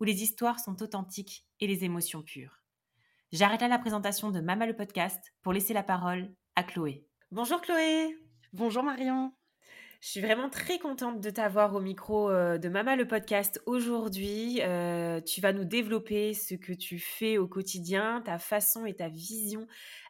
où les histoires sont authentiques et les émotions pures. J'arrête là la présentation de Mama le podcast pour laisser la parole à Chloé. Bonjour Chloé Bonjour Marion je suis vraiment très contente de t'avoir au micro euh, de Mama le podcast aujourd'hui. Euh, tu vas nous développer ce que tu fais au quotidien, ta façon et ta vision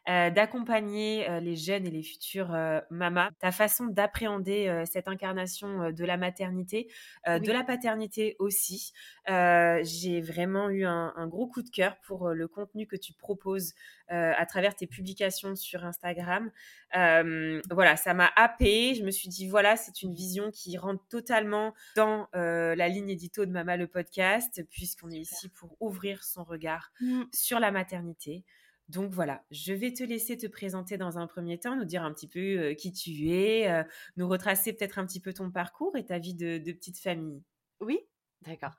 euh, d'accompagner les jeunes et les futures mamas, ta façon d'appréhender cette incarnation de la maternité, de la paternité aussi. J'ai vraiment eu un, un, gros coup de cœur pour le contenu que tu proposes à travers tes publications sur Instagram. voilà, ça m'a happée. Je me suis dit, voilà, c'est une vision qui rentre totalement dans la ligne édito de Mama le podcast, puisqu'on est ici pour ouvrir son regard mmh. sur la maternité. Donc voilà, je vais te laisser te présenter dans un premier temps, nous dire un petit peu qui tu es, nous retracer peut-être un petit peu ton parcours et ta vie de, petite famille. Oui, d'accord.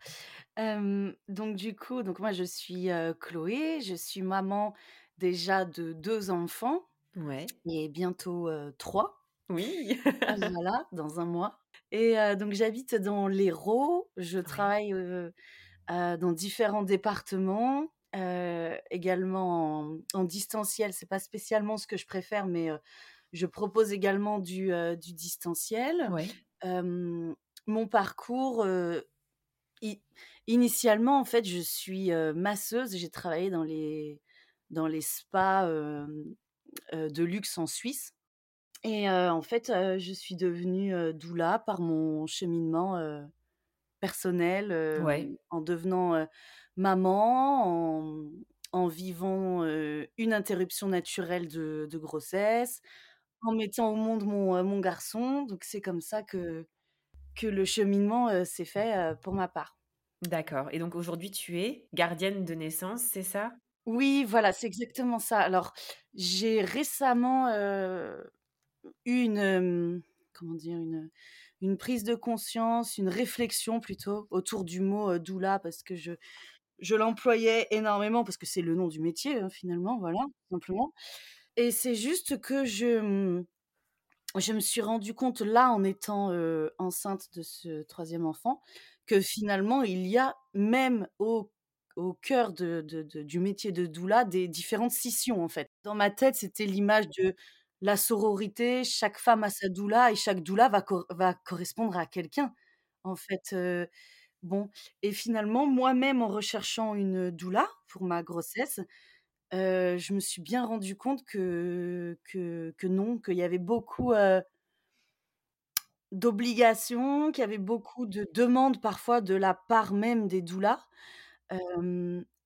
donc du coup, donc moi je suis Chloé, je suis maman déjà de deux enfants. Ouais. Et bientôt trois. Oui. Ah, voilà, dans un mois. Et donc j'habite dans l'Hérault. Je travaille dans différents départements. Également en, distanciel, c'est pas spécialement ce que je préfère, mais je propose également du, du distanciel. Ouais. mon parcours, initialement, en fait, je suis masseuse. J'ai travaillé dans les, dans les spas de luxe en Suisse. Et en fait, je suis devenue doula par mon cheminement personnel, en devenant maman, en, vivant une interruption naturelle de, grossesse, en mettant au monde mon, mon garçon. Donc c'est comme ça que, que le cheminement s'est fait pour ma part. D'accord. Et donc aujourd'hui, tu es gardienne de naissance, c'est ça? Oui, voilà, c'est exactement ça. Alors, j'ai récemment eu une, comment dire, une, une prise de conscience, une réflexion plutôt autour du mot doula parce que je, je l'employais énormément parce que c'est le nom du métier hein, finalement, voilà, simplement. Et c'est juste que je, mmh, je me suis rendu compte là en étant enceinte de ce troisième enfant que finalement il y a même au au cœur de, du métier de doula des différentes scissions en fait. Dans ma tête, c'était l'image de la sororité, chaque femme a sa doula et chaque doula va, correspondre à quelqu'un. En fait, bon, et finalement, moi-même en recherchant une doula pour ma grossesse, je me suis bien rendu compte que, que, que non, qu'il y avait beaucoup d'obligations, qu'il y avait beaucoup de demandes parfois de la part même des doulas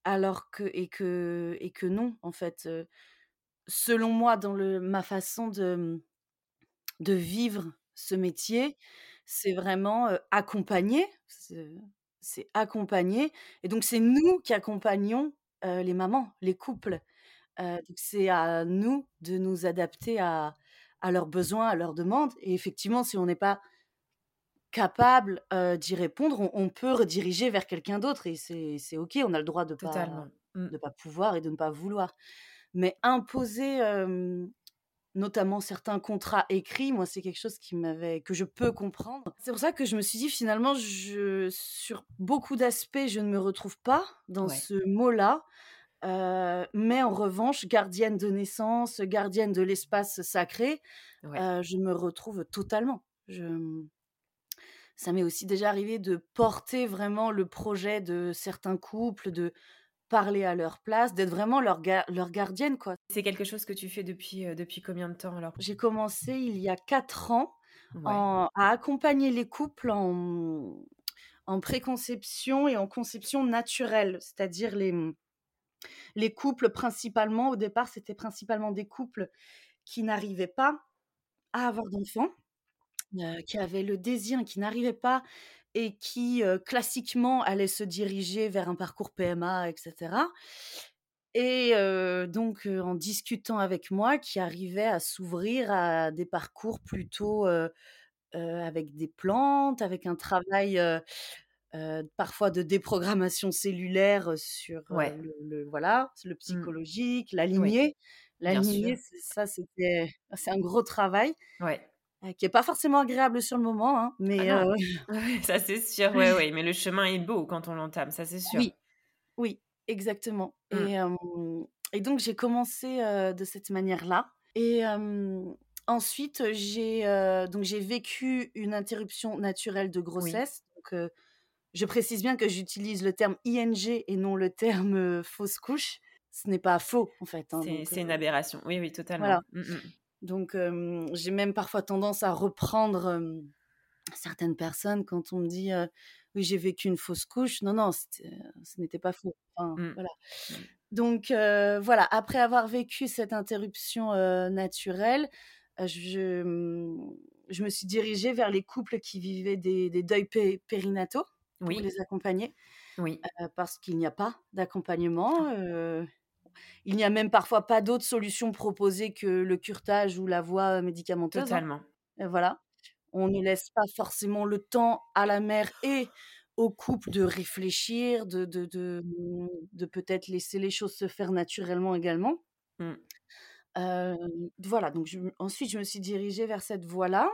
alors que et que et que non, en fait, selon moi, dans le ma façon de, mmh, de vivre ce métier, c'est vraiment, accompagner, c'est accompagner et donc c'est nous qui accompagnons, les mamans, les couples. c'est à nous de nous adapter à à leurs besoins, à leurs demandes et effectivement, si on n'est pas capable d'y répondre, on, peut rediriger vers quelqu'un d'autre et c'est OK, on a le droit de ne pas, mmh. pas pouvoir et de ne pas vouloir. Mais imposer notamment certains contrats écrits, moi c'est quelque chose qui m'avait que je peux comprendre. C'est pour ça que je me suis dit finalement je sur beaucoup d'aspects je ne me retrouve pas dans ce mot-là. mais en revanche, gardienne de naissance, gardienne de l'espace sacré, je me retrouve totalement. Je, ça m'est aussi déjà arrivé de porter vraiment le projet de certains couples, de parler à leur place, d'être vraiment leur ga leur gardienne, quoi. C'est quelque chose que tu fais depuis, heu, depuis combien de temps alors? J'ai commencé il y a 4 ans Ouais. en à accompagner les couples en, en préconception et en conception naturelle. C'est-à-dire les, les couples principalement, au départ, c'était principalement des couples qui n'arrivaient pas à avoir d'enfants, heu, qui avaient le désir, qui n'arrivaient pas et qui, classiquement allaient se diriger vers un parcours PMA et cetera et donc en discutant avec moi, qui arrivaient à s'ouvrir à des parcours plutôt, avec des plantes, avec un travail, parfois de déprogrammation cellulaire, sur, Ouais. le le voilà, le Mmh. psychologique, sûr. c'est ça, c'était c'est un gros travail, Ouais. Qui est pas forcément agréable sur le moment, hein, Ah mais ça c'est sûr, ouais, ouais, mais le chemin est beau quand on l'entame, ça c'est sûr. oui, oui, exactement et Mmh. et donc j'ai commencé, de cette manière-là et ensuite, j'ai, donc j'ai vécu une interruption naturelle de Oui, grossesse, donc je précise bien que j'utilise le terme ING et non le terme, fausse couche. Ce n'est pas faux, en fait, hein, c'est une aberration. Oui, oui, totalement. voilà. Mmh mh. Donc j'ai même parfois tendance à reprendre, certaines personnes quand on me dit, «Oui, j'ai vécu une fausse couche». Non, non, ce n'était pas faux. Enfin, Mmh. voilà. Mmh. Donc voilà, après avoir vécu cette interruption, naturelle, je, mmh, je me suis dirigée vers les couples qui vivaient des des deuils pé périnataux pour les accompagner, oui. parce qu'il n'y a pas d'accompagnement, heu, il n'y a même parfois pas d'autre solution proposée que le curetage ou la voie médicamenteuse, hein, Totalement. et voilà. On ne laisse pas forcément le temps à la mère et au couple de réfléchir, de de de, mmh, de peut-être laisser les choses se faire naturellement également. Mmh. Hem, voilà, donc je ensuite je me suis dirigée vers cette voie-là,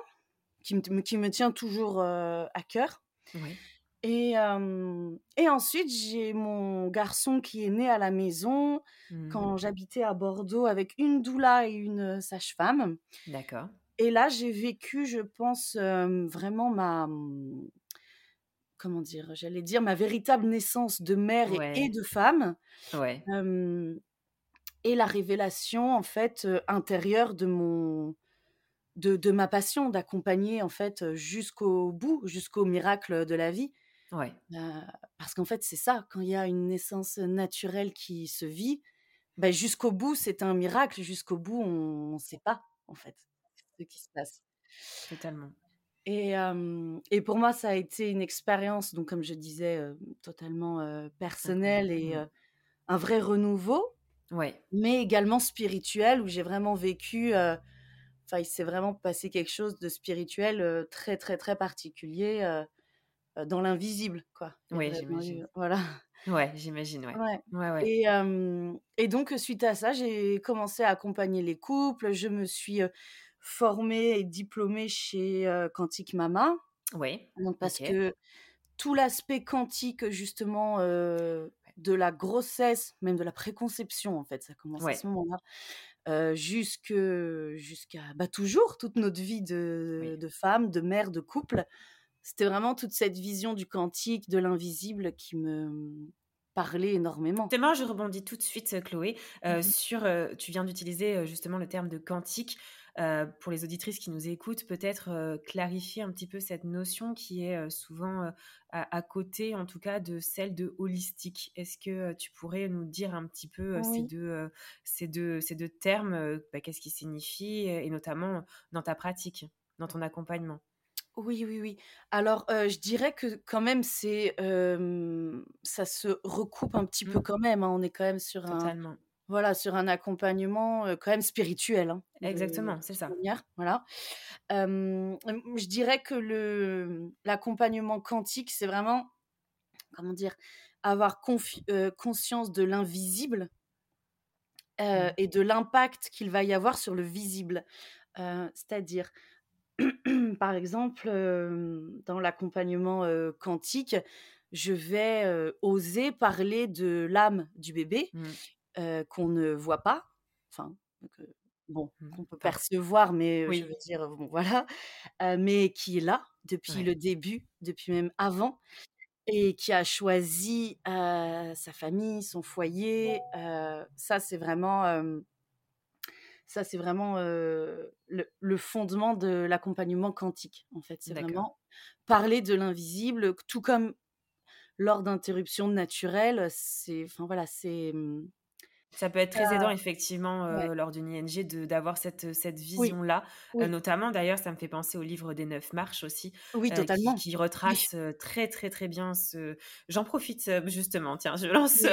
qui me qui me tient toujours, heu, à cœur Oui. Et ensuite j'ai mon garçon qui est né à la maison Mmh. quand j'habitais à Bordeaux avec une doula et une, sage-femme D'accord. et là j'ai vécu, je pense, vraiment ma, mmh Comment dire? J'allais dire ma véritable naissance de mère et de femme, ouais, et la révélation en fait, intérieure de mon de de ma passion d'accompagner en fait, jusqu'au bout, jusqu'au miracle, de la vie. Ouais. Parce qu'en fait, c'est ça, quand il y a une naissance, naturelle qui se vit, bah, jusqu'au bout, c'est un miracle, jusqu'au bout, on ne sait pas en fait, ce qui se passe. Totalement. Et et pour moi, ça a été une expérience donc comme je disais, totalement, personnelle et Mmh. un vrai renouveau, Ouais. mais également spirituel où j'ai vraiment vécu, enfin, il s'est vraiment passé quelque chose de spirituel, très, très, très particulier, dans l'invisible, quoi. Vraiment j'imagine. eu voilà. Ouais, j'imagine, ouais. Ouais Ouais, ouais. et donc suite à ça, j'ai commencé à accompagner les couples. Je me suis, formée et diplômée chez, Quantique Mama, Ouais. donc parce que Tout l'aspect quantique justement, de la grossesse, même de la préconception en fait, ça commence à ce moment-là, jusque jusqu'à, bah, toujours, toute notre vie de Oui. de femme, de mère, de couple. C'était vraiment toute cette vision du quantique, de l'invisible qui me, parlait énormément. C'est marrant, je rebondis tout de suite, heu, Chloé, heu, Mmh sur, heu, tu viens d'utiliser, justement le terme de quantique. Pour les auditrices qui nous écoutent, peut-être, clarifier un petit peu cette notion qui est, souvent, à à côté, en tout cas, de celle de holistique. Est-ce que, tu pourrais nous dire un petit peu, ces Oui. 2 heu, ces 2 ces 2 termes, bah, qu'est-ce qu'ils signifient, et notamment dans ta pratique, dans ton accompagnement? Oui, oui, oui. Alors, je dirais que quand même c'est, ça se recoupe un petit peu Mmh, quand même, hein. On est quand même sur un. Voilà, sur un accompagnement, quand même spirituel, hein, Exactement, c'est ça. manière, voilà. Je dirais que le l'accompagnement quantique, c'est vraiment, comment dire? Avoir conscience de l'invisible, Mmh. et de l'impact qu'il va y avoir sur le visible. C'est-à-dire, par exemple, hem, dans l'accompagnement, heu, quantique, je vais, heu, oser parler de l'âme du bébé, Mmh. qu'on ne voit pas, enfin, bon, Mmh. qu'on peut percevoir, mais, je veux dire, bon voilà, mais qui est là depuis Ouais. le début, depuis même avant et qui a choisi, sa famille, son foyer, heu, ça c'est vraiment, ça c'est vraiment, le le fondement de l'accompagnement quantique, en fait. C'est vraiment parler de l'invisible, tout comme lors d'interruptions naturelles, c'est enfin voilà, c'est, mmh, Ça peut être très heu, aidant effectivement, ouais, heu, lors d'une ING de d'avoir cette, cette oui, vision-là, oui, notamment d'ailleurs ça me fait penser au livre des 9 marches aussi, oui, qui totalement. qui retrace, très, très, très bien ce j'en profite, justement tiens, je lance,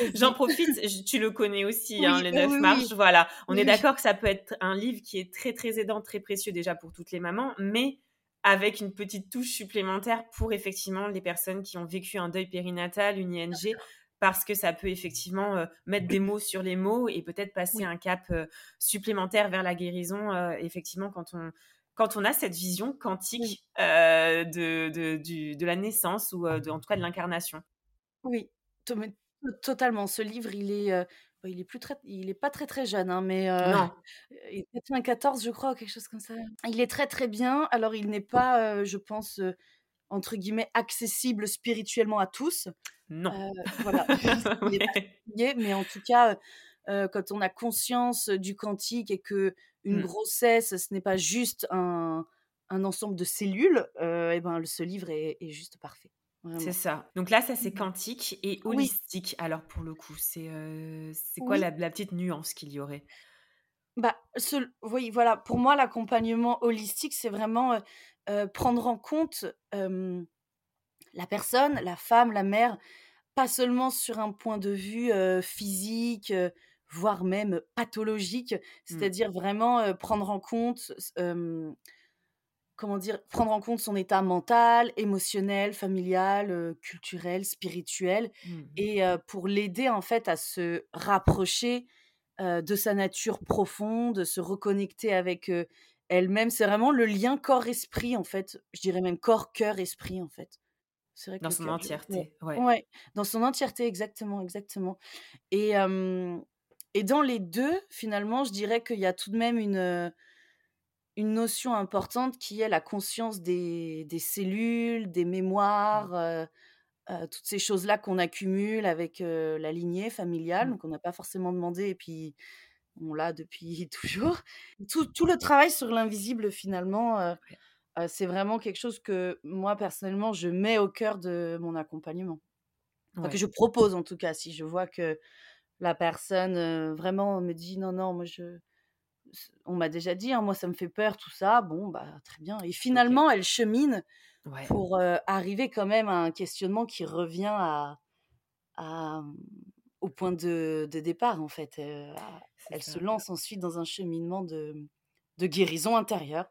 oui, j'en profite, tu le connais aussi, hein, les oui, 9 oui, marches, voilà. On est d'accord que ça peut être un livre qui est très, très aidant, très précieux déjà pour toutes les mamans, mais avec une petite touche supplémentaire pour effectivement les personnes qui ont vécu un deuil périnatal, une ING, parce que ça peut effectivement euh, mettre des mots sur les mots et peut-être passer oui, un cap euh, supplémentaire vers la guérison, euh, effectivement, quand on, quand on a cette vision quantique de, de, du- de la naissance ou de, en tout cas de l'incarnation. oui, totalement. Ce livre, il est, il est plus très il est pas très, très jeune, hein, mais Non, il est 94 je crois quelque chose comme ça. Il est très, très bien. Alors il n'est pas, je pense, entre guillemets «accessible spirituellement à tous». non. Voilà, Ouais. mais en tout cas, quand on a conscience du quantique et qu'une Mm. grossesse, ce n'est pas juste un un ensemble de cellules, et ben, ce livre est est juste parfait, C'est ça. Donc là, ça c'est Mmh. quantique et Oui, holistique. Alors pour le coup, c'est c'est quoi oui, la, la petite nuance qu'il y aurait? Bah, ce oui, voilà, pour moi, l'accompagnement holistique, c'est vraiment, prendre en compte, la personne, la femme, la mère, pas seulement sur un point de vue, physique, voire même pathologique. Mm. C'est-à-dire vraiment, prendre en compte comment dire? Prendre en compte son état mental, émotionnel, familial, culturel, spirituel Mm. et heu, pour l'aider, en fait, à se rapprocher, de sa nature profonde, se reconnecter avec, elle-même. C'est vraiment le lien corps-esprit, en fait. Je dirais même corps, cœur, esprit, en fait. C'est vrai que Dans son cœur, je ouais, entièreté, ouais. dans son entièreté, exactement, exactement et et dans les 2 finalement, je dirais qu'il y a tout de même une, une notion importante qui est la conscience des des cellules, des Mm. mémoires, toutes ces choses-là qu'on accumule avec, la lignée familiale, Mm. donc on n'a pas forcément demandé et puis on l'a depuis toujours. Tout tout le travail sur l'invisible finalement, Ouais. heu, c'est vraiment quelque chose que moi personnellement je mets au cœur de mon accompagnement. Enfin que je propose en tout cas, si je vois que la personne, heu, vraiment me dit: «Non, non, moi je on m'a déjà dit, hein, moi ça me fait peur tout ça», bon, bah, très bien et finalement elle chemine Ouais. pour, arriver quand même à un questionnement qui revient à à, au point de de départ en fait, C'est elle se lance ensuite dans un cheminement de, mmh, de guérison intérieure.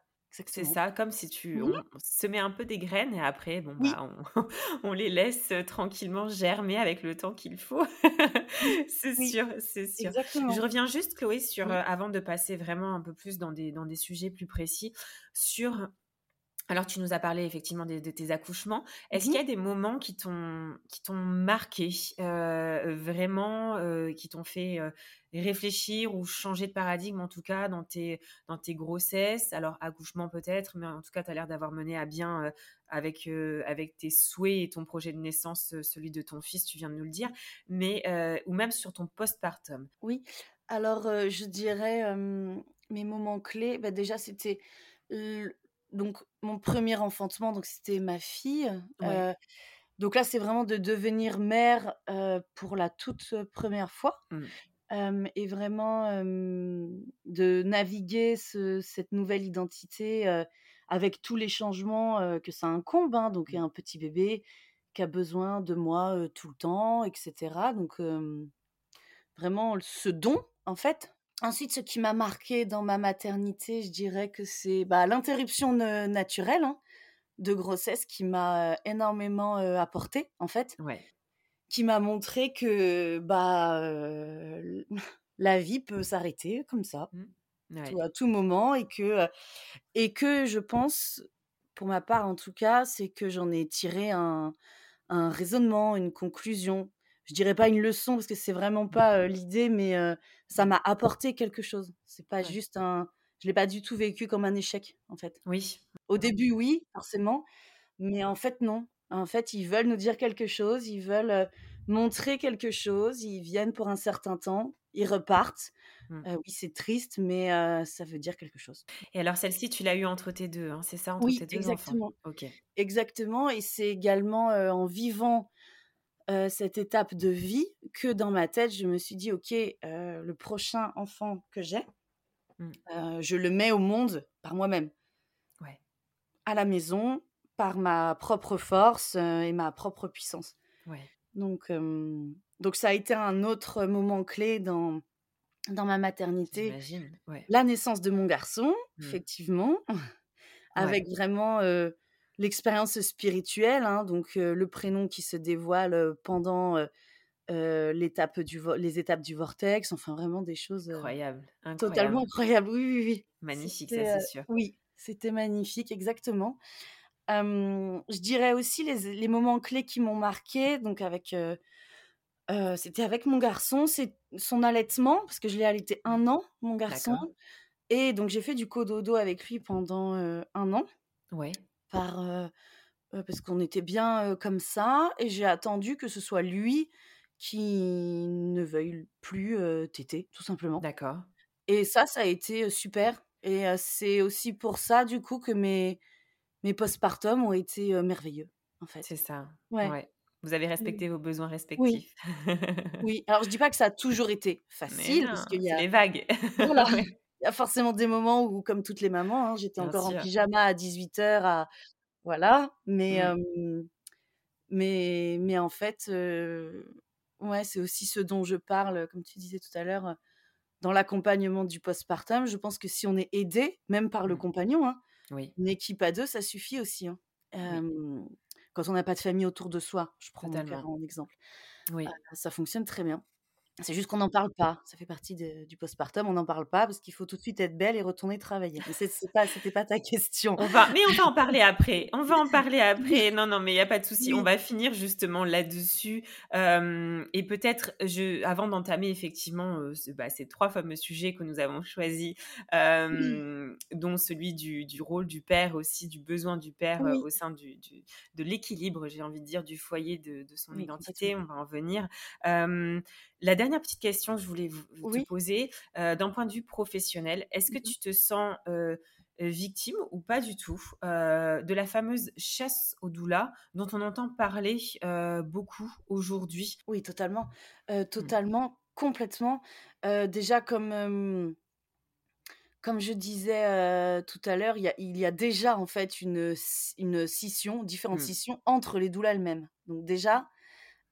C'est ça, comme si tu Mmh on semet un peu des graines et après, bon, Oui, bah, on on les laisse, tranquillement germer avec le temps qu'il faut. C'est oui, sûr, c'est sûr. Je reviens juste, Chloé, sur, avant de passer vraiment un peu plus dans des dans des sujets plus précis, sur alors, tu nous as parlé effectivement de tes accouchements. Mmh Est-ce qu'il mh. y a des moments qui t'ont qui t'ont marqué heu, vraiment, heu, qui t'ont fait, heu, réfléchir ou changer de paradigme, en tout cas, dans tes dans tes grossesses? Alors, accouchement peut-être, mais en tout cas, tu as l'air d'avoir mené à bien, avec, avec tes souhaits et ton projet de naissance, celui de ton fils, tu viens de nous le dire, mais ou même sur ton postpartum? Oui, alors, je dirais, mes moments clés, bah, déjà c'était donc mon premier enfantement, donc c'était ma fille, Ouais. donc là, c'est vraiment de devenir mère, pour la toute, 1 fois, Mmh. et vraiment, de naviguer ce cette nouvelle identité, avec tous les changements, que ça incombe, hein, donc Mmh. un petit bébé qui a besoin de moi, tout le temps et cetera, donc Vraiment ce don, en fait. Ensuite, ce qui m'a marqué dans ma maternité, je dirais que c'est, bah, l'interruption naturelle, hein, de grossesse qui m'a, énormément, apporté, en fait. Ouais. Qui m'a montré que, bah, la vie peut s'arrêter comme ça, Mmh. tout à tout moment et que, et que je pense, pour ma part en tout cas, c'est que j'en ai tiré un un raisonnement, une conclusion. Je dirais pas une leçon parce que c'est vraiment pas, l'idée, mais ça m'a apporté quelque chose. C'est pas Ouais. juste un je l'ai pas du tout vécu comme un échec, en fait. Oui. Au début, oui, forcément, mais en fait, non. En fait, ils veulent nous dire quelque chose, ils veulent, montrer quelque chose, ils viennent pour un certain temps, ils repartent. Mmh. Oui, c'est triste, mais ça veut dire quelque chose. Et alors celle-ci, tu l'as eue entre tes 2, hein, c'est ça? Entre Oui, tes 2 enfants? exactement. OK. Exactement et c'est également, en vivant, heu, cette étape de vie que dans ma tête, je me suis dit: «OK, heu, le prochain enfant que j'ai, Mmh. heu, je le mets au monde par moi-même». Ouais. À la maison, par ma propre force, et ma propre puissance. Ouais. Donc donc ça a été un autre moment clé dans dans ma maternité. Ouais. La naissance de mon garçon, Mmh. effectivement, avec vraiment, l'expérience spirituelle, hein, donc le prénom qui se dévoile, pendant, l'étape du les étapes du vortex, enfin vraiment des choses, heu, Incroyable, totalement incroyable. incroyables. Oui, oui, oui. Magnifique, ça, c'est sûr. oui, c'était magnifique, exactement. Je dirais aussi les les moments clés qui m'ont marquée, donc avec, c'était avec mon garçon, c'est son allaitement, parce que je l'ai allaité Mmh. 1 an, mon garçon et donc j'ai fait du cododo avec lui pendant, 1 an Ouais. Par, parce qu'on était bien, comme ça et j'ai attendu que ce soit lui qui ne veuille plus, téter, tout simplement D'accord. et ça, ça a été, super et c'est aussi pour ça, du coup, que mes mes postpartum ont été, merveilleux, en C'est fait. ça, Ouais. ouais. Vous avez respecté vos besoins Oui, respectifs. oui. Alors je dis pas que ça a toujours été facile parce non, qu'il y c'est a les vagues. voilà. il y a forcément des moments où, comme toutes les mamans, hein, j'étais encore en pyjama à 18:00 à voilà, mais Mmh. hem, mais mais en fait, ouais, c'est aussi ce dont je parle, comme tu disais tout à l'heure, heu, dans l'accompagnement du postpartum. Je pense que si on est aidé, même par le Mmh. compagnon, hein, Oui. une équipe à 2, ça suffit aussi, hein. Oui. Quand on n'a pas de famille autour de soi, je prends mon en exemple. Oui. ça fonctionne très bien. C'est juste qu'on n'en parle pas. Ça fait partie de du postpartum, on n'en parle pas parce qu'il faut tout de suite être belle et retourner travailler. C'est pas c'était pas ta question. On va mais on va en parler après, on va en parler après. Non, non, mais il y a pas de souci. On va finir justement là-dessus, et peut-être je avant d'entamer effectivement, ce bah, ces 3 fameux sujets que nous avons choisis, oui, dont celui du du rôle du père aussi, du besoin du père, oui, au sein du du de l'équilibre, j'ai envie de dire, du foyer, de de son oui, identité, on va en venir. La dernière petite question que je voulais vous te poser, heu, d'un point de vue professionnel, est-ce que Mmh mh. tu te sens, heu heu, victime ou pas du tout, de la fameuse chasse aux doulas dont on entend parler, beaucoup aujourd'hui? Oui, totalement, Mmh. totalement, complètement. Déjà comme, comme je disais, tout à l'heure, il y a il y a déjà en fait une, une scission, différentes Mmh. scissions entre les doulas elles-mêmes. Donc déjà,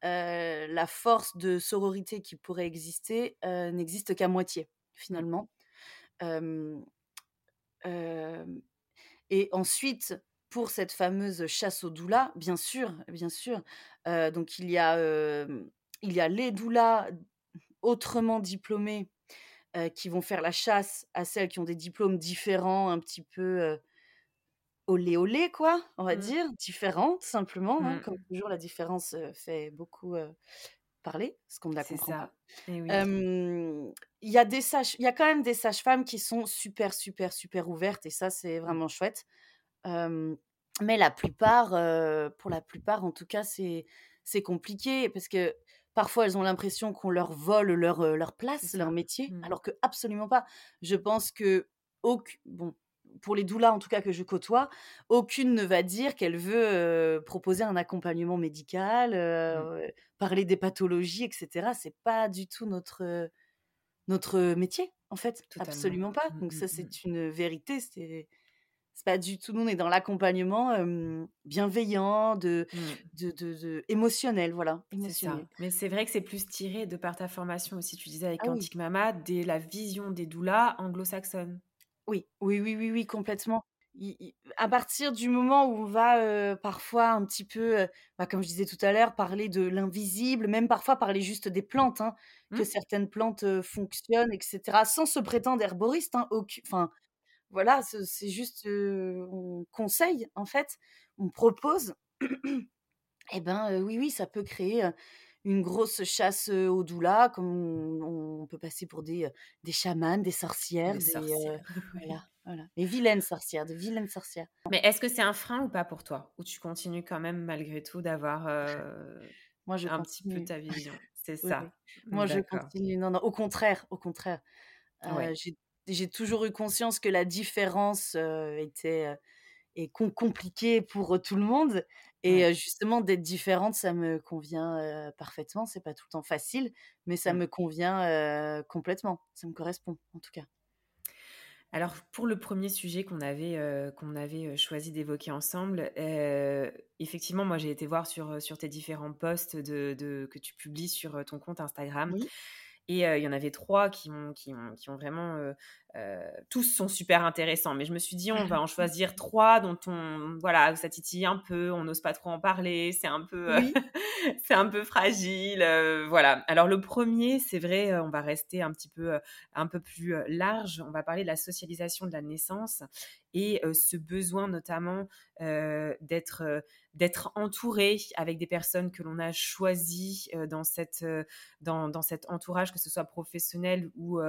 heu, la force de sororité qui pourrait exister, heu, n'existe qu'à moitié, Mmh. finalement. Et ensuite, pour cette fameuse chasse aux doulas, bien sûr, bien sûr, heu, donc il y a, il y a les doulas autrement diplômées, heu, qui vont faire la chasse à celles qui ont des diplômes différents, un petit peu, olé, olé quoi, on va Mmh. dire, différents tout simplement, hein. Comme Mmh. toujours la différence, fait beaucoup, parler, parce qu'on ne la comprend pas. oui. Il y a des sages il y a quand même des sages-femmes qui sont super, super, super ouvertes et ça, c'est Mmh. vraiment chouette. Mais la plupart, pour la plupart en tout cas, c'est c'est compliqué parce que parfois elles ont l'impression qu'on leur vole leur, leur place, leur métier, Mmh. alors que absolument pas. Je pense qu'auc bon, pour les doulas en tout cas que je côtoie, aucune ne va dire qu'elle veut, proposer un accompagnement médical, Mmh. parler des pathologies et cetera. C'est pas du tout notre, notre métier, en fait, Totalement. absolument pas. Mmh, Donc mmh, ça, c'est une vérité, c'est c'est pas du tout nous, on est dans l'accompagnement, bienveillant, de Mmh. de de de émotionnel, voilà, émotionnel. ça. Mais c'est vrai que c'est plus tiré de par ta formation aussi, tu disais avec Ah oui, Quantique Mama, dès la vision des doulas anglo-saxonnes. Oui, oui, oui, oui, oui, complètement. À partir du moment où on va, parfois un petit peu, bah, comme je disais tout à l'heure, parler de l'invisible, même parfois parler juste des plantes, hein, que Mmh. certaines plantes, fonctionnent et cetera, sans se prétendre herboriste, hein, aucu enfin, voilà, ce c'est juste, on conseille, en fait, on propose Et ben, oui, oui, ça peut créer, une grosse chasse, heu, aux doulas, comme on on peut passer pour des, des chamanes, des sorcières, Des des, sorcières, voilà. Voilà. Et vilaines sorcières, de vilaines sorcières. Mais est-ce que c'est un frein ou pas pour toi? Ou tu continues quand même malgré tout d'avoir Moi, je un petit peu continue. ta vision? C'est Oui, oui. ça. Moi, je continue. Non, non, au contraire, au contraire. Ouais. J'ai toujours eu conscience que la différence, était, heu et com compliquée pour, tout le monde et Ouais. justement d'être différente, ça me convient, heu, parfaitement. C'est pas tout le temps facile, mais ça me convient, complètement. Ça me correspond, en tout cas. Alors pour le premier sujet qu'on avait, qu'on avait, choisi d'évoquer ensemble, effectivement, moi j'ai été voir sur, sur tes différents posts de de que tu publies sur, ton compte Instagram Oui. et il y en avait 3 qui m'ont qui ont qui ont vraiment, heu, tous sont super intéressants, mais je me suis dit: «On va en choisir 3 dont on voilà, ça titille un peu, on n'ose pas trop en parler, c'est un peu, Oui. c'est un peu fragile», heu, voilà. Alors le premier, c'est vrai, heu, on va rester un petit peu, un peu plus, large. On va parler de la socialisation de la naissance et ce besoin notamment, d'être, d'être entouré avec des personnes que l'on a choisies, dans cette, dans dans cet entourage, que ce soit professionnel ou,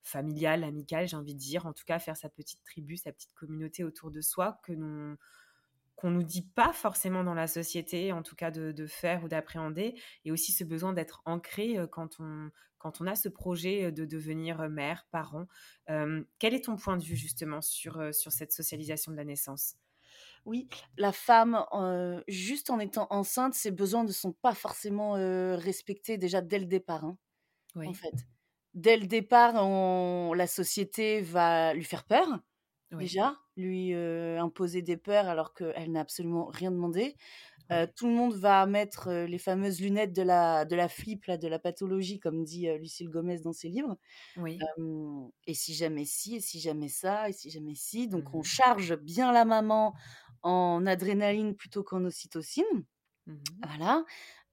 heu, familial, amical, j'ai envie de dire. En tout cas, faire sa petite tribu, sa petite communauté autour de soi que l'on qu'on nous dit pas forcément dans la société, en tout cas de de faire ou d'appréhender et aussi ce besoin d'être ancré, heu, quand on quand on a ce projet, heu, de devenir, heu, mère, parent. Quel est ton point de vue justement sur, sur cette socialisation de la naissance? Oui, la femme, juste en étant enceinte, ses besoins ne sont pas forcément, respectés déjà dès le départ, hein, en Oui, fait. Dès le départ, on la société va lui faire peur, oui, déjà, lui, heu, imposer des peurs alors qu'elle n'a absolument rien demandé. Oui, tout le monde va mettre, heu, les fameuses lunettes de la de la flip là, de la pathologie comme dit, heu, Lucile Gomez dans ses livres. oui. Et si jamais ci, et si jamais ça, et si jamais ci, donc on Mmh charge bien la maman en adrénaline plutôt qu'en ocytocine, Mmh voilà.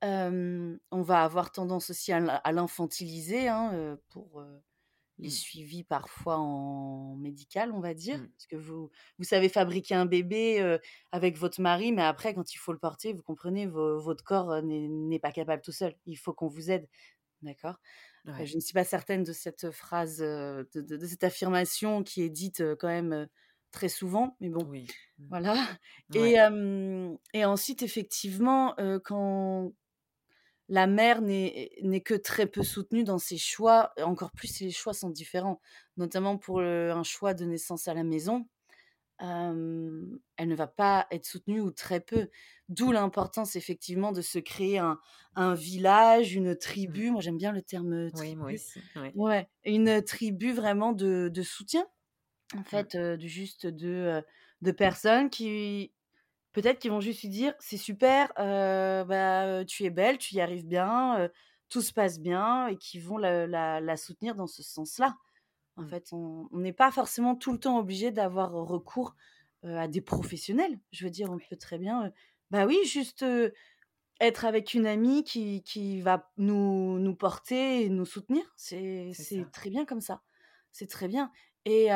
On va avoir tendance aussi à l'in à l'infantiliser, hein, pour, les Mmh. suivis parfois en médical, on va dire. Mmh. Parce que vous vous savez fabriquer un bébé, avec votre mari, mais après quand il faut le porter, vous comprenez, vo votre corps, n'est pas capable tout seul. Il faut qu'on vous aide, d'accord? Ouais. je ne suis pas certaine de cette phrase, de de de cette affirmation qui est dite, quand même, très souvent, mais bon, Oui. Mmh. voilà et ensuite effectivement, quand la mère n'est que très peu soutenue dans ses choix, encore plus si les choix sont différents, notamment pour, un choix de naissance à la maison, elle ne va pas être soutenue ou très peu. D'où l'importance effectivement de se créer un un village, une Mmh. tribu. Moi j'aime bien le terme, heu, Oui, moi tribu. aussi. Ouais. Ouais, une tribu vraiment de de soutien, en Mmh. fait, de juste de, de personnes qui peut-être qui vont juste lui dire: «C'est super, heu, bah, tu es belle, tu y arrives bien, tout se passe bien» et qui vont la la la soutenir dans ce sens-là. En Mmh. fait, on n'est pas forcément tout le temps obligé d'avoir recours, à des professionnels. Je veux dire, on Oui, peut très bien, bah, oui, juste, être avec une amie qui qui va nous nous porter et nous soutenir. C'est très bien comme ça. C'est très bien et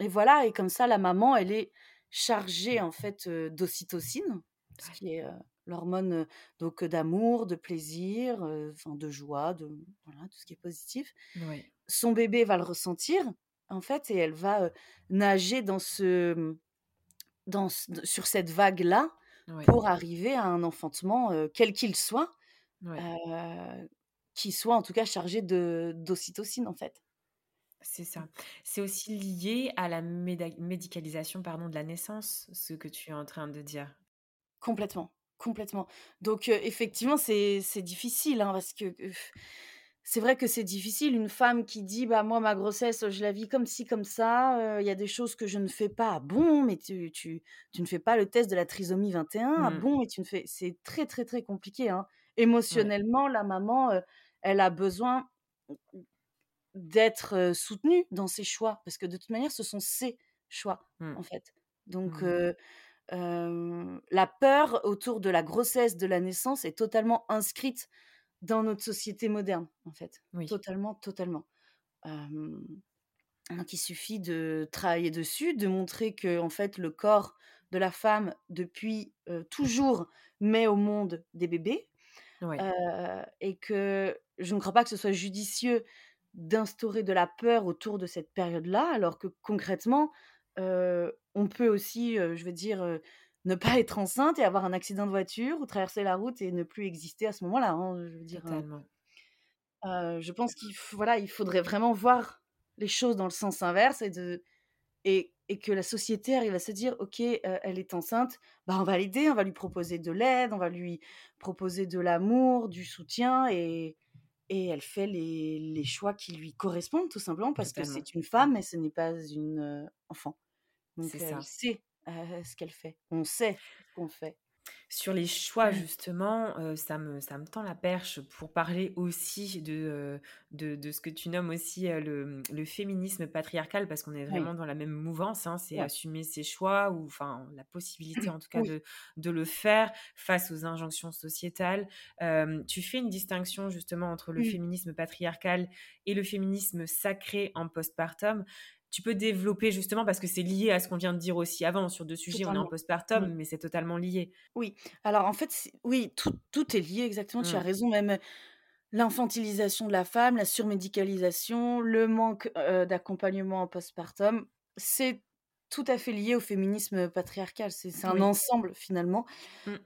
et voilà et comme ça la maman, elle est chargée en fait, d'ocytocine, ce qui est, l'hormone, donc, d'amour, de plaisir, enfin de joie, de voilà, tout ce qui est positif. Oui. Son bébé va le ressentir en fait et elle va, nager dans ce, mmh, dans sur cette vague-là Oui. pour arriver à un enfantement, quel qu'il soit, Oui. qui soit en tout cas chargé de d'ocytocine, en fait. C'est ça. C'est aussi lié à la médicalisation, pardon, de la naissance, ce que tu es en train de dire? Complètement, complètement. Donc effectivement, c'est difficile, hein, parce que, c'est vrai que c'est difficile. Une femme qui dit: «Bah, moi, ma grossesse, je la vis comme ci, comme ça, il y a des choses que je ne fais pas». «Ah bon? Mais tu tu tu ne fais pas le test de la trisomie 21? Ah Mmh. bon? Mais tu ne fais» c'est très, très, très compliqué, hein. Ouais. Émotionnellement, la maman, elle a besoin d'être, heu, soutenue dans ses choix, parce que de toute manière, ce sont ses choix, Mmh. en fait. Donc Mmh la peur autour de la grossesse, de la naissance est totalement inscrite dans notre société moderne, en fait. Oui. Totalement, totalement. Donc il suffit de travailler dessus, de montrer que en fait, le corps de la femme, depuis, toujours, met au monde des bébés, heu et que je ne crois pas que ce soit judicieux d'instaurer de la peur autour de cette période-là, alors que concrètement, on peut aussi, je veux dire, ne pas être enceinte et avoir un accident de voiture ou traverser la route et ne plus exister à ce moment-là, hein, je veux dire, je pense qu'il voilà, il faudrait vraiment voir les choses dans le sens inverse et de et et que la société arrive à se dire: «OK, elle est enceinte, bah, on va l'aider, on va lui proposer de l'aide, on va lui proposer de l'amour, du soutien» et et elle fait les les choix qui lui correspondent tout simplement parce que c'est une Mmh. femme et ce n'est pas une, enfant. Donc elle ça. sait, ce qu'elle fait. On sait ce qu'on fait. Sur les choix justement, ça me ça me tend la perche pour parler aussi de, de de ce que tu nommes aussi, le, mmh, le féminisme patriarcal parce qu'on est Oui, vraiment dans la même mouvance, hein. C'est assumer ses choix ou enfin la possibilité en tout cas Oui, de de le faire face aux injonctions sociétales. Tu fais une distinction justement entre le mmh, féminisme patriarcal et le féminisme sacré en postpartum. Tu peux développer justement parce que c'est lié à ce qu'on vient de dire aussi avant sur 2 sujets, on est en totalement. Mmh. postpartum mais c'est totalement lié. Oui, alors en fait, oui, tout tout est lié exactement, tu as Mmh. raison, même, l'infantilisation de la femme, la surmédicalisation, le manque, d'accompagnement en postpartum, c'est tout à fait lié au féminisme, patriarcal. C'est un Oui. ensemble finalement. Mmh.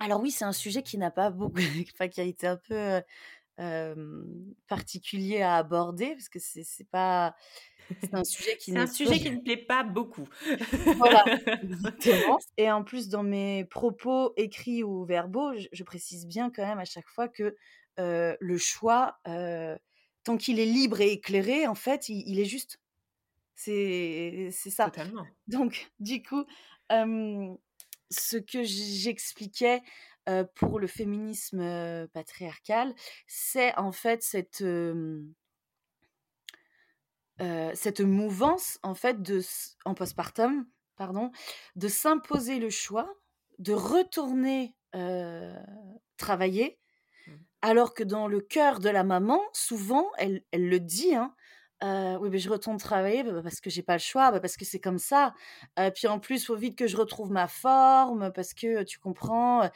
Alors oui, c'est un sujet qui n'a pas beaucoup enfin qui a été un peu, particulier à aborder parce que c'est pas c'est un sujet qui C'est un sujet qui ne plaît pas beaucoup. Voilà, exactement et en plus dans mes propos écrits ou verbaux, je je précise bien quand même à chaque fois que, le choix, tant qu'il est libre et éclairé, en fait, il il est juste. C'est c'est ça. Totalement. Donc du coup, ce que j'expliquais, heu, pour le féminisme, heu, patriarcal, c'est en fait cette, Heu, cette mouvance en fait de en postpartum, pardon, de s'imposer le choix de retourner, travailler, Mmh. alors que dans le cœur de la maman, souvent, elle elle le dit, hein, «Oui, beh, je retourne travailler, bah, bah, parce que j'ai pas le choix, bah, parce que c'est comme ça. Puis en plus, faut vite que je retrouve ma forme parce que, tu comprends,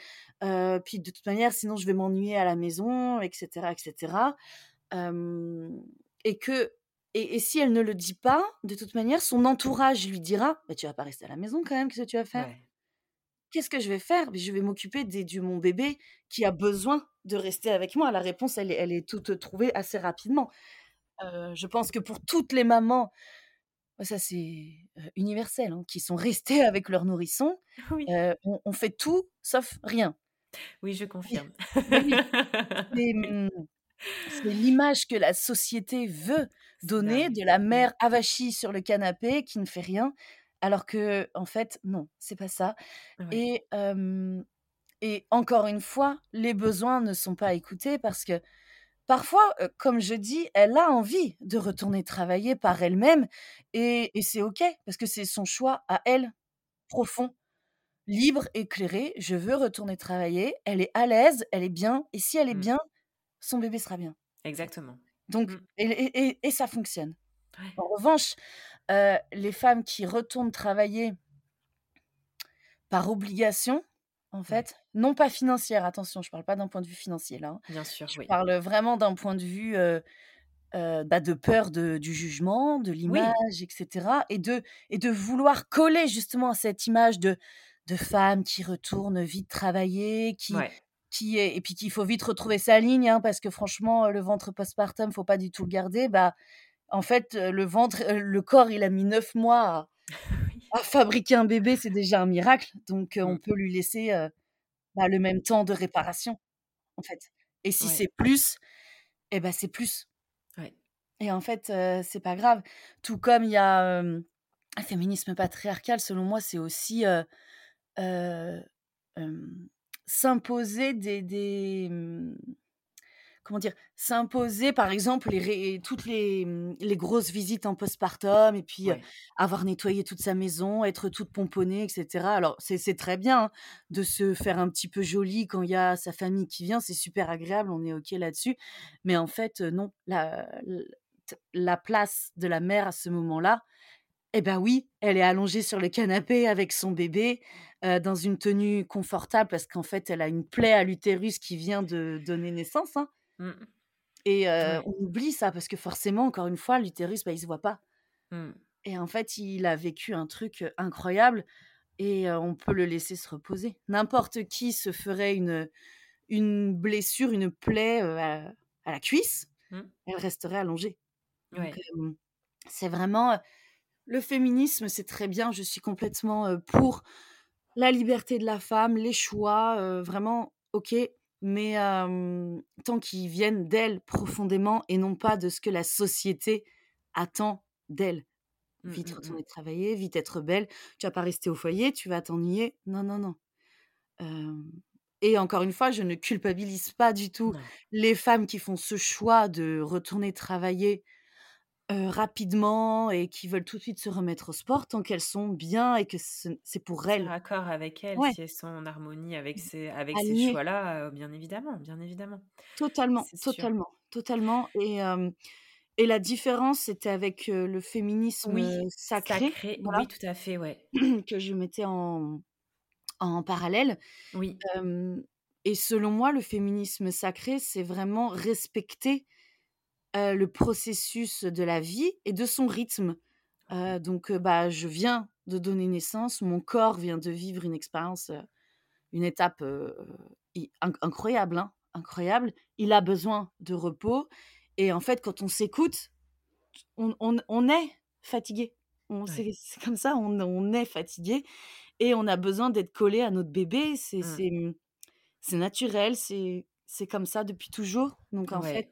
puis de toute manière, sinon je vais m'ennuyer à la maison» et cetera et que et et si elle ne le dit pas, de toute manière, son entourage lui dira: «Mais tu vas pas rester à la maison quand même, qu'est-ce que tu vas faire?» Ouais. «Qu'est-ce que je vais faire? Je vais m'occuper de mon bébé qui a besoin de rester avec moi». La réponse, elle est elle est toute trouvée assez rapidement. Heu, je pense que pour toutes les mamans, ça c'est, universel, hein, qui sont restées avec leur nourrisson, Oui. on on fait tout sauf rien. Oui, je confirme. c'est, mmh C'est l'image que la société veut donner de la mère avachie sur le canapé qui ne fait rien, alors que en fait, non, c'est pas ça Ouais. et hem et encore une fois, les besoins ne sont pas écoutés parce que parfois, heu, comme je dis, elle a envie de retourner travailler par elle-même et et c'est OK parce que c'est son choix à elle, profond, libre, éclairé. Je veux retourner travailler, elle est à l'aise, elle est bien et si elle est Mmh. bien, son bébé sera bien. Exactement. Donc Mmh. et et et et ça fonctionne. Ouais. En revanche, heu, les femmes qui retournent travailler par obligation, en Ouais. fait, non pas financière, attention, je parle pas d'un point de vue financier là, hein. Bien sûr, Je oui. parle vraiment d'un point de vue, bah, de peur de du jugement, de l'image et cetera et de et de vouloir coller justement à cette image de de femme qui retourne vite travailler, qui Ouais. qui est et puis qu'il faut vite retrouver sa ligne, hein, parce que franchement, le ventre postpartum, faut pas du tout le garder. Bah, En fait, le ventre, le corps, il a mis 9 mois à À fabriquer un bébé, c'est déjà un miracle, donc on Mmh. peut lui laisser, bah, le même temps de réparation, en fait et si Ouais. c'est plus, et bah, c'est plus Ouais. et en fait, c'est pas grave. Tout comme il y a, un féminisme patriarcal, selon moi, c'est aussi, s'imposer des des, mmh Comment dire? S'imposer, par exemple, les toutes les, mmh, les grosses visites en postpartum et puis, avoir nettoyé toute sa maison, être toute pomponnée et cetera. Alors c'est très bien, hein, de se faire un petit peu jolie quand il y a sa famille qui vient, c'est super agréable, on est OK là-dessus. Mais en fait, non, la la place de la mère à ce moment-là, eh ben, oui, elle est allongée sur le canapé avec son bébé, dans une tenue confortable parce qu'en fait, elle a une plaie à l'utérus qui vient de donner naissance, hein. Mmh. et Ouais. on oublie ça parce que forcément, encore une fois, l'utérus, bah, il se voit pas Mmh. et en fait, il a vécu un truc, incroyable et on peut le laisser se reposer. N'importe qui se ferait une, une blessure, une plaie, à à la cuisse, Mmh. elle resterait allongée. Ouais. c'est vraiment, le féminisme, c'est très bien, je suis complètement, pour la liberté de la femme, les choix, vraiment OK, mais tant qu'ils viennent d'elle profondément et non pas de ce que la société attend d'elle. Mmh, Vite mmh mh. retourner travailler, vite être belle, tu vas pas rester au foyer, tu vas t'ennuyer. Non, non, non. Et encore une fois, je ne culpabilise pas du tout Non. les femmes qui font ce choix de retourner travailler, heu, rapidement et qui veulent tout de suite se remettre au sport tant qu'elles sont bien et que ce c'est pour elles. raccord avec elles, Ouais, si elles sont en harmonie avec d ces avec ces choix-là, bien évidemment, bien évidemment. Totalement, sûr. totalement, totalement et et la différence, c'était avec, le féminisme, Oui, sacré, sacré, voilà, oui, tout à fait, ouais. que je mettais en en parallèle. Oui, et selon moi, le féminisme sacré, c'est vraiment respecter, heu, le processus de la vie et de son rythme. ouais, Heu, donc heu, bah, je viens de donner naissance, mon corps vient de vivre une expérience, une étape, inc incroyable, hein, incroyable. Il a besoin de repos et en fait, quand on s'écoute, on on on est fatigué. On ouais. c'est comme ça, on on est fatigué et on a besoin d'être collé à notre bébé. C'est Mmh. c'est, mmh c'est naturel, c'est c'est comme ça depuis toujours. Donc en fait,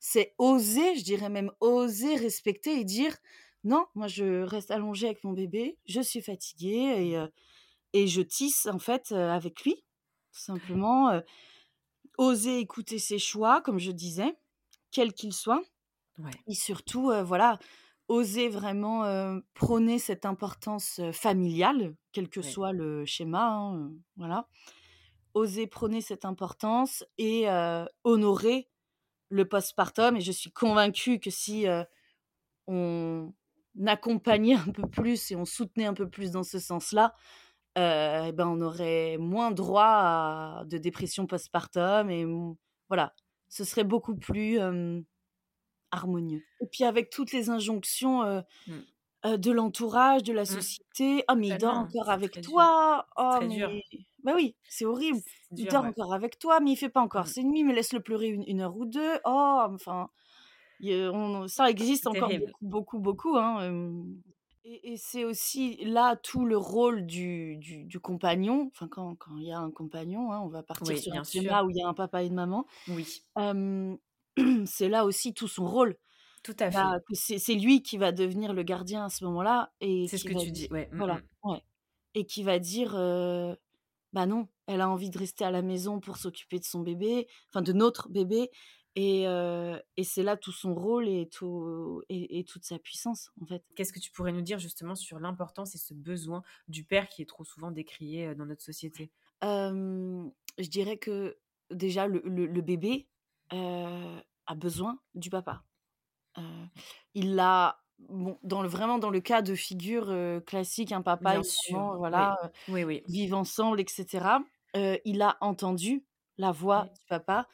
c'est oser, je dirais même oser respecter et dire: «Non, moi je reste allongée avec mon bébé, je suis fatiguée» et et je tisse en fait, avec lui, tout simplement, oser écouter ses choix comme je disais, quels qu'ils soient ouais, et surtout, voilà, oser vraiment, prôner cette importance, familiale, quel que ouais. soit le schéma, hein, voilà. Oser prôner cette importance et heu, honorer le postpartum et je suis convaincue que si, heu, on accompagnait un peu plus et on soutenait un peu plus dans ce sens-là, heu et ben, on aurait moins droit à de dépression postpartum et mmh, voilà, ce serait beaucoup plus, harmonieux et puis avec toutes les injonctions, Mmh. de l'entourage, de la Mmh. société: «Ah mais il dort encore avec dur. toi, oh mais» bah oui, c'est horrible. «Il dur, dort ouais. encore avec toi, mais il fait pas encore Mmh. ses nuits, mais laisse-le pleurer une 1 heure ou 2. Oh!» enfin, y on ça existe encore terrible. beaucoup, beaucoup, beaucoup, hein, et et c'est aussi là tout le rôle du du du compagnon, enfin quand quand il y a un compagnon, hein, on va partir Oui, sur un schéma où il y a un papa et une maman. Oui, c'est là aussi tout son rôle. tout à Bah, fait. c'est lui qui va devenir le gardien à ce moment-là et C'est ce que va tu di dis, ouais. Mmh voilà, mh. ouais et qui va dire, «Bah, non, elle a envie de rester à la maison pour s'occuper de son bébé, enfin de notre bébé» et et c'est là tout son rôle et tout et et toute sa puissance, en fait. Qu'est-ce que tu pourrais nous dire justement sur l'importance et ce besoin du père qui est trop souvent décrié, dans notre société? Je dirais que déjà le le le bébé, a besoin du papa. Il l'a bon, dans le vraiment dans le cas de figure, heu, classique, un papa et une maman, voilà, oui. Oui, oui. vivent ensemble et cetera. Heu, il a entendu la voix du papa,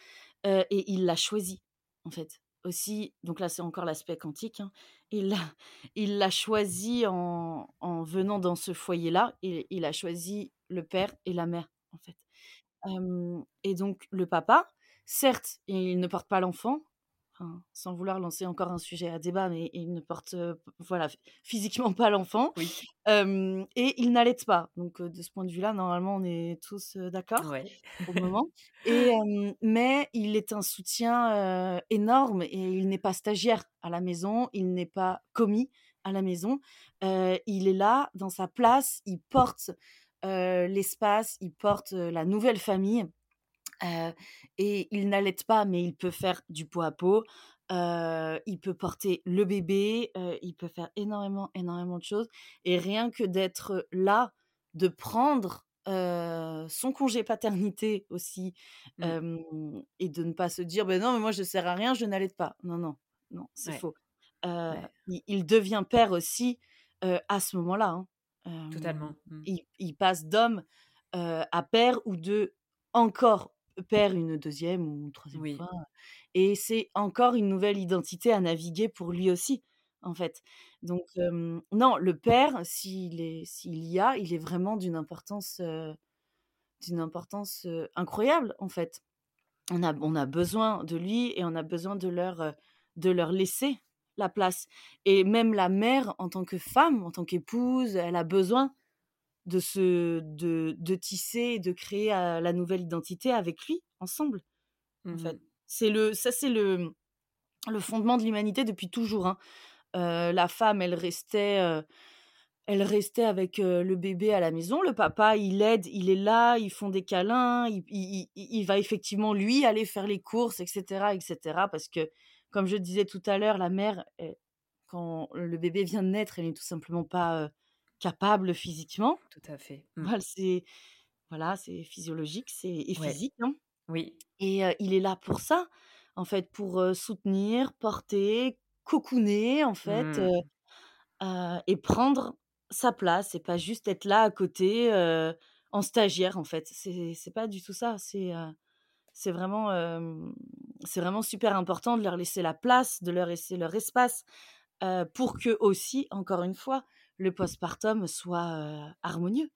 heu et il l'a choisi, en fait. Aussi, donc là, c'est encore l'aspect quantique, hein. Il l'a il l'a choisi en en venant dans ce foyer-là et il a choisi le père et la mère, en fait. Et donc le papa, certes, il ne porte pas l'enfant, sans vouloir lancer encore un sujet à débat, mais il ne porte, voilà, phy physiquement pas l'enfant, Oui. et il n'allaite pas. Donc de ce point de vue-là, normalement, on est tous, d'accord Ouais. pour le moment et mais il est un soutien, énorme et il n'est pas stagiaire à la maison, il n'est pas commis à la maison. Il est là, dans sa place, il porte, l'espace, il porte, la nouvelle famille, heu et il n'allaite pas, mais il peut faire du pot à pot, heu, il peut porter le bébé, heu, il peut faire énormément, énormément de choses et rien que d'être là, de prendre, heu, son congé paternité aussi, Mmh. et de ne pas se dire: «Beh, non, mais moi je sers à rien, je n'allaite pas». Non, non, non, c'est Ouais, faux. Ouais, il il devient père aussi, à ce moment-là, hein. Totalement. Mmh. il il passe d'homme, à père ou de encore père une deuxième ou une troisième Oui. fois, et c'est encore une nouvelle identité à naviguer pour lui aussi, en fait. Donc non, le père, s'il est s'il y a, il est vraiment d'une importance, d'une importance, incroyable, en fait. On a on a besoin de lui et on a besoin de leur, de leur laisser la place et même la mère, en tant que femme, en tant qu'épouse, elle a besoin de se de de tisser et de créer, la nouvelle identité avec lui, ensemble, en Mmh fait. C'est le ça, c'est le le fondement de l'humanité depuis toujours, hein. La femme, elle restait, elle restait avec, le bébé à la maison. Le papa, il aide, il est là, ils font des câlins, il il il va effectivement, lui, aller faire les courses et cetera et cetera. Parce que, comme je disais tout à l'heure, la mère, elle quand le bébé vient de naître, elle est tout simplement pas, capable physiquement. Tout à fait. Mmh. Voilà, c'est voilà, c'est physiologique, c'est et Ouais. physique, hein Oui. et il est là pour ça, en fait, pour, soutenir, porter, cocooner, en fait, Mmh. et prendre sa place et pas juste être là à côté, en stagiaire, en fait. C'est pas du tout ça, c'est, c'est vraiment, c'est vraiment super important de leur laisser la place, de leur laisser leur espace, pour qu'eux aussi, encore une fois, le postpartum soit, harmonieux.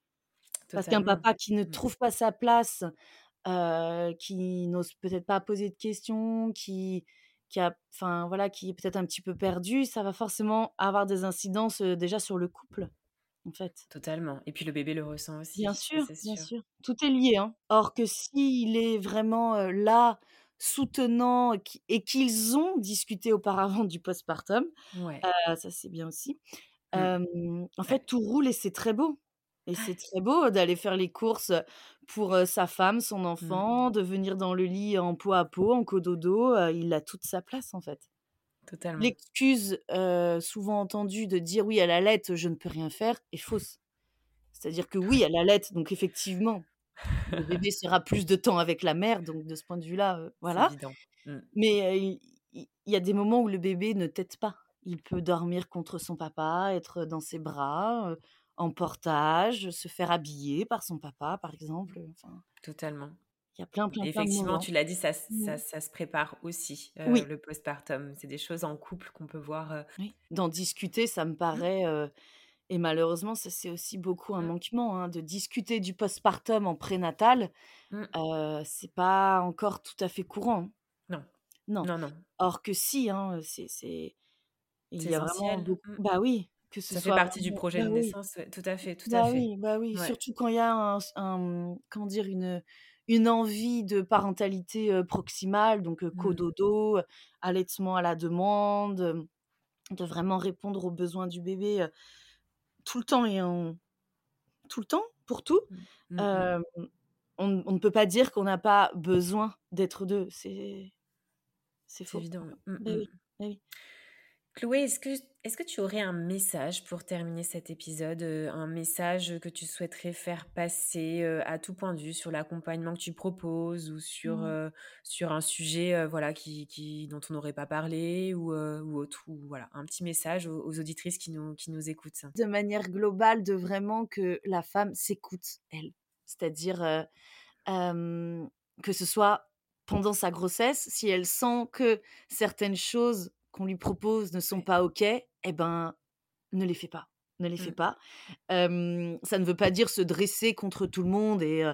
Parce qu'un papa qui ne Mmh. trouve pas sa place, qui n'ose peut-être pas poser de questions, qui qui a enfin, voilà, qui est peut-être un petit peu perdu, ça va forcément avoir des incidences, déjà sur le couple, en fait. Totalement et puis le bébé le ressent Bien aussi, ça sûr, bien sûr. tout est lié, hein. Or que s'il est vraiment, là, soutenant et qui et qu'ils ont discuté auparavant du postpartum, Ouais. ça c'est bien aussi. Mmh. En fait, tout roule et c'est très beau et c'est très beau d'aller faire les courses, pour, sa femme, son Mmh. enfant, de venir dans le lit en peau à peau, en cododo, heu, il a toute sa place, en fait. Totalement. L'excuse, souvent entendue de dire: «Oui, elle allaite, je ne peux rien faire» est fausse. C'est-à-dire que oui, elle allaite, donc effectivement, le bébé sera plus de temps avec la mère, donc de ce point de vue-là, voilà. Mmh. Mais, il il y a des moments où le bébé ne tète pas. Il peut dormir contre son papa, être dans ses bras, en portage, se faire habiller par son papa, par exemple, enfin, Totalement. il y a plein, plein, plein de Effectivement, tu l'as dit, ça Mmh. ça ça se prépare aussi, Oui, le postpartum. C'est des choses en couple qu'on peut voir, oui, d'en discuter, ça me mmh, paraît, et malheureusement, ça, c'est aussi beaucoup un mmh, manquement, hein, de discuter du postpartum en prénatal, mmh. c'est pas encore tout à fait courant. Non. Non. Non, non. Or que si, hein, c'est c'est il y a vraiment beaucoup Mmh. bah oui, que ce Ça fait partie du projet bah de naissance, tout à fait, tout à bah fait. oui, bah oui, Ouais. surtout quand il y a un un, comment dire? Une, une envie de parentalité, proximale, donc heu, Mmh. cododo, allaitement à la demande, de vraiment répondre aux besoins du bébé, tout le temps et en tout le temps, pour tout. Mmh. On ne on ne peut pas dire qu'on n'a pas besoin d'être 2, c'est c'est C'est faux. évident. Mmh mh. oui, beh oui. Chloé, est-ce que est-ce que tu aurais un message pour terminer cet épisode, heu, un message que tu souhaiterais faire passer, heu, à tout point de vue sur l'accompagnement que tu proposes ou sur, Mmh. heu, sur un sujet, voilà qui qui dont on n'aurait pas parlé ou, ou autre ou voilà, un petit message aux aux auditrices qui nous qui nous écoutent? De manière globale, de vraiment que la femme s'écoute, elle. C'est-à-dire, que ce soit pendant sa grossesse, si elle sent que certaines choses qu'on lui propose ne sont pas OK, et ben, ne les fait pas, ne les fait Mmh. pas. Ça ne veut pas dire se dresser contre tout le monde et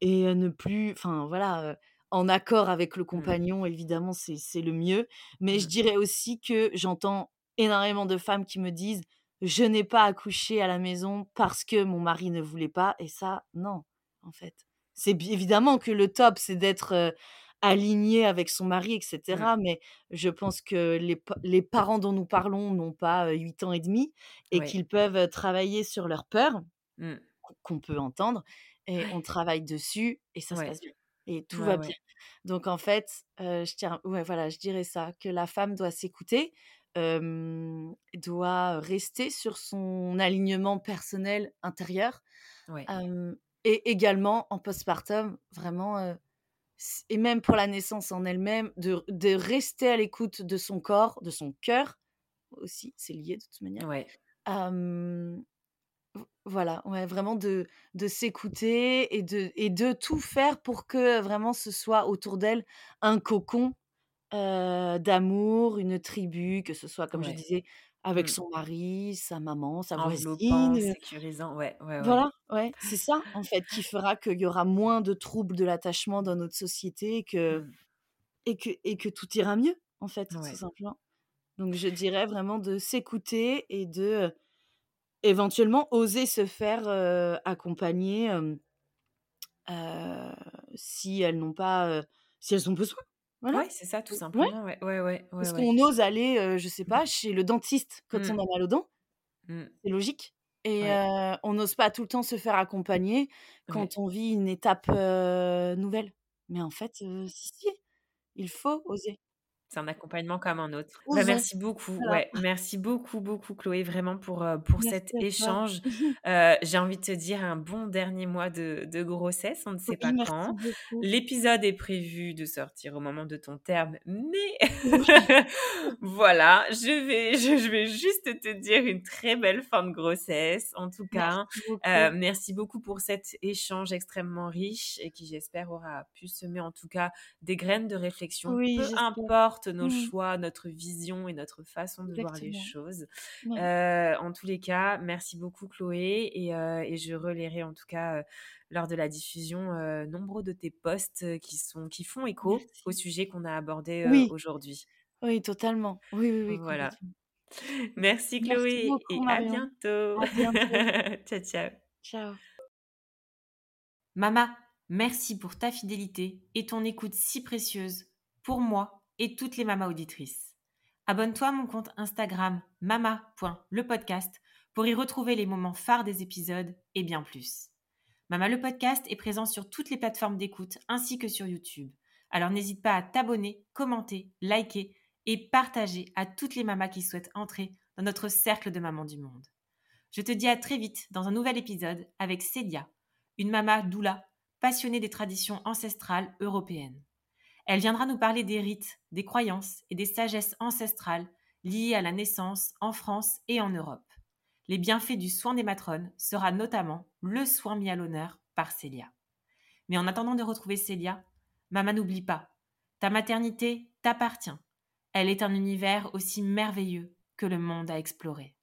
et ne plus enfin voilà, en accord avec le Mmh. compagnon évidemment c'est c'est le mieux. Mais je Mmh. dirais aussi que j'entends énormément de femmes qui me disent: «Je n'ai pas accouché à la maison parce que mon mari ne voulait pas» et ça, non, en fait. C'est évidemment que le top, c'est d'être, heu, aligné avec son mari et Mmh. cetera, mais je pense que les les parents dont nous parlons n'ont pas, heu, 8 ans et demi et qu'ils peuvent, travailler sur leurs peurs, Mmh. qu'on peut entendre et on travaille dessus et ça se passe bien et tout Ouais, va bien. Donc en fait, je tiens ouais, voilà, je dirais ça, que la femme doit s'écouter, doit rester sur son alignement personnel intérieur, Ouais. et également en postpartum, vraiment, et même pour la naissance en elle-même, de de rester à l'écoute de son corps, de son cœur aussi, c'est lié de toute manière, Ouais. voilà, ouais, vraiment de de s'écouter et de et de tout faire pour que vraiment ce soit autour d'elle un cocon, d'amour, une tribu, que ce soit comme je disais avec Mmh. son mari, sa maman, sa voisine, Enveloppant, sécurisant, ouais, ouais, ouais. voilà, ouais, c'est ça en fait qui fera qu'il y aura moins de troubles de l'attachement dans notre société et que Mmh. et que et que tout ira mieux en fait, tout Ouais. simplement. Donc je dirais vraiment de s'écouter et de, heu, éventuellement oser se faire, heu, accompagner, heu, si elles n'ont pas, si elles ont besoin. Voilà. Ouais, c'est ça, tout simplement, ouais, ouais, ouais, parce qu'on ose aller, heu, je sais pas, chez le dentiste quand on Mmh. a mal aux dents, Mmh. c'est logique et on n'ose pas tout le temps se faire accompagner quand on vit une étape, nouvelle. Mais en fait, si, si, il faut oser. C'est un accompagnement comme un autre. Bah, merci beaucoup, voilà. ouais, merci beaucoup, beaucoup Chloé, vraiment pour, pour cet Merci échange. J'ai envie de te dire un bon dernier mois de de grossesse, on ne sait Oui, pas quand. L'épisode est prévu de sortir au moment de ton terme, mais voilà, je vais je je vais juste te dire une très belle fin de grossesse. En tout cas, merci beaucoup. heu, merci beaucoup pour cet échange extrêmement riche et qui, j'espère, aura pu semer en tout cas des graines de réflexion, Oui, peu j'espère. Importe nos Mmh, choix, notre vision et notre façon de voir les choses. Ouais, Heu, en tous les cas, merci beaucoup Chloé et et je relayerai en tout cas, heu, lors de la diffusion, nombreux de tes posts, qui sont qui font écho au sujet qu'on a abordé, Oui, aujourd'hui. oui, totalement. Oui, oui, oui, Voilà. Merci Merci Chloé beaucoup et à bientôt. À bientôt. Ciao, ciao. Ciao. Mama, merci pour ta fidélité et ton écoute si précieuse pour moi et toutes les mamas auditrices. Abonne-toi à mon compte Instagram mama.lepodcast pour y retrouver les moments phares des épisodes et bien plus. Mama le podcast est présent sur toutes les plateformes d'écoute ainsi que sur YouTube. Alors n'hésite pas à t'abonner, commenter, liker et partager à toutes les mamas qui souhaitent entrer dans notre cercle de mamans du monde. Je te dis à très vite dans un nouvel épisode avec Célia, une mama doula passionnée des traditions ancestrales européennes. Elle viendra nous parler des rites, des croyances et des sagesses ancestrales liées à la naissance en France et en Europe. Les bienfaits du soin des matrones sera notamment le soin mis à l'honneur par Célia. Mais en attendant de retrouver Célia, Maman n'oublie pas, ta maternité t'appartient. Elle est un univers aussi merveilleux que le monde à explorer.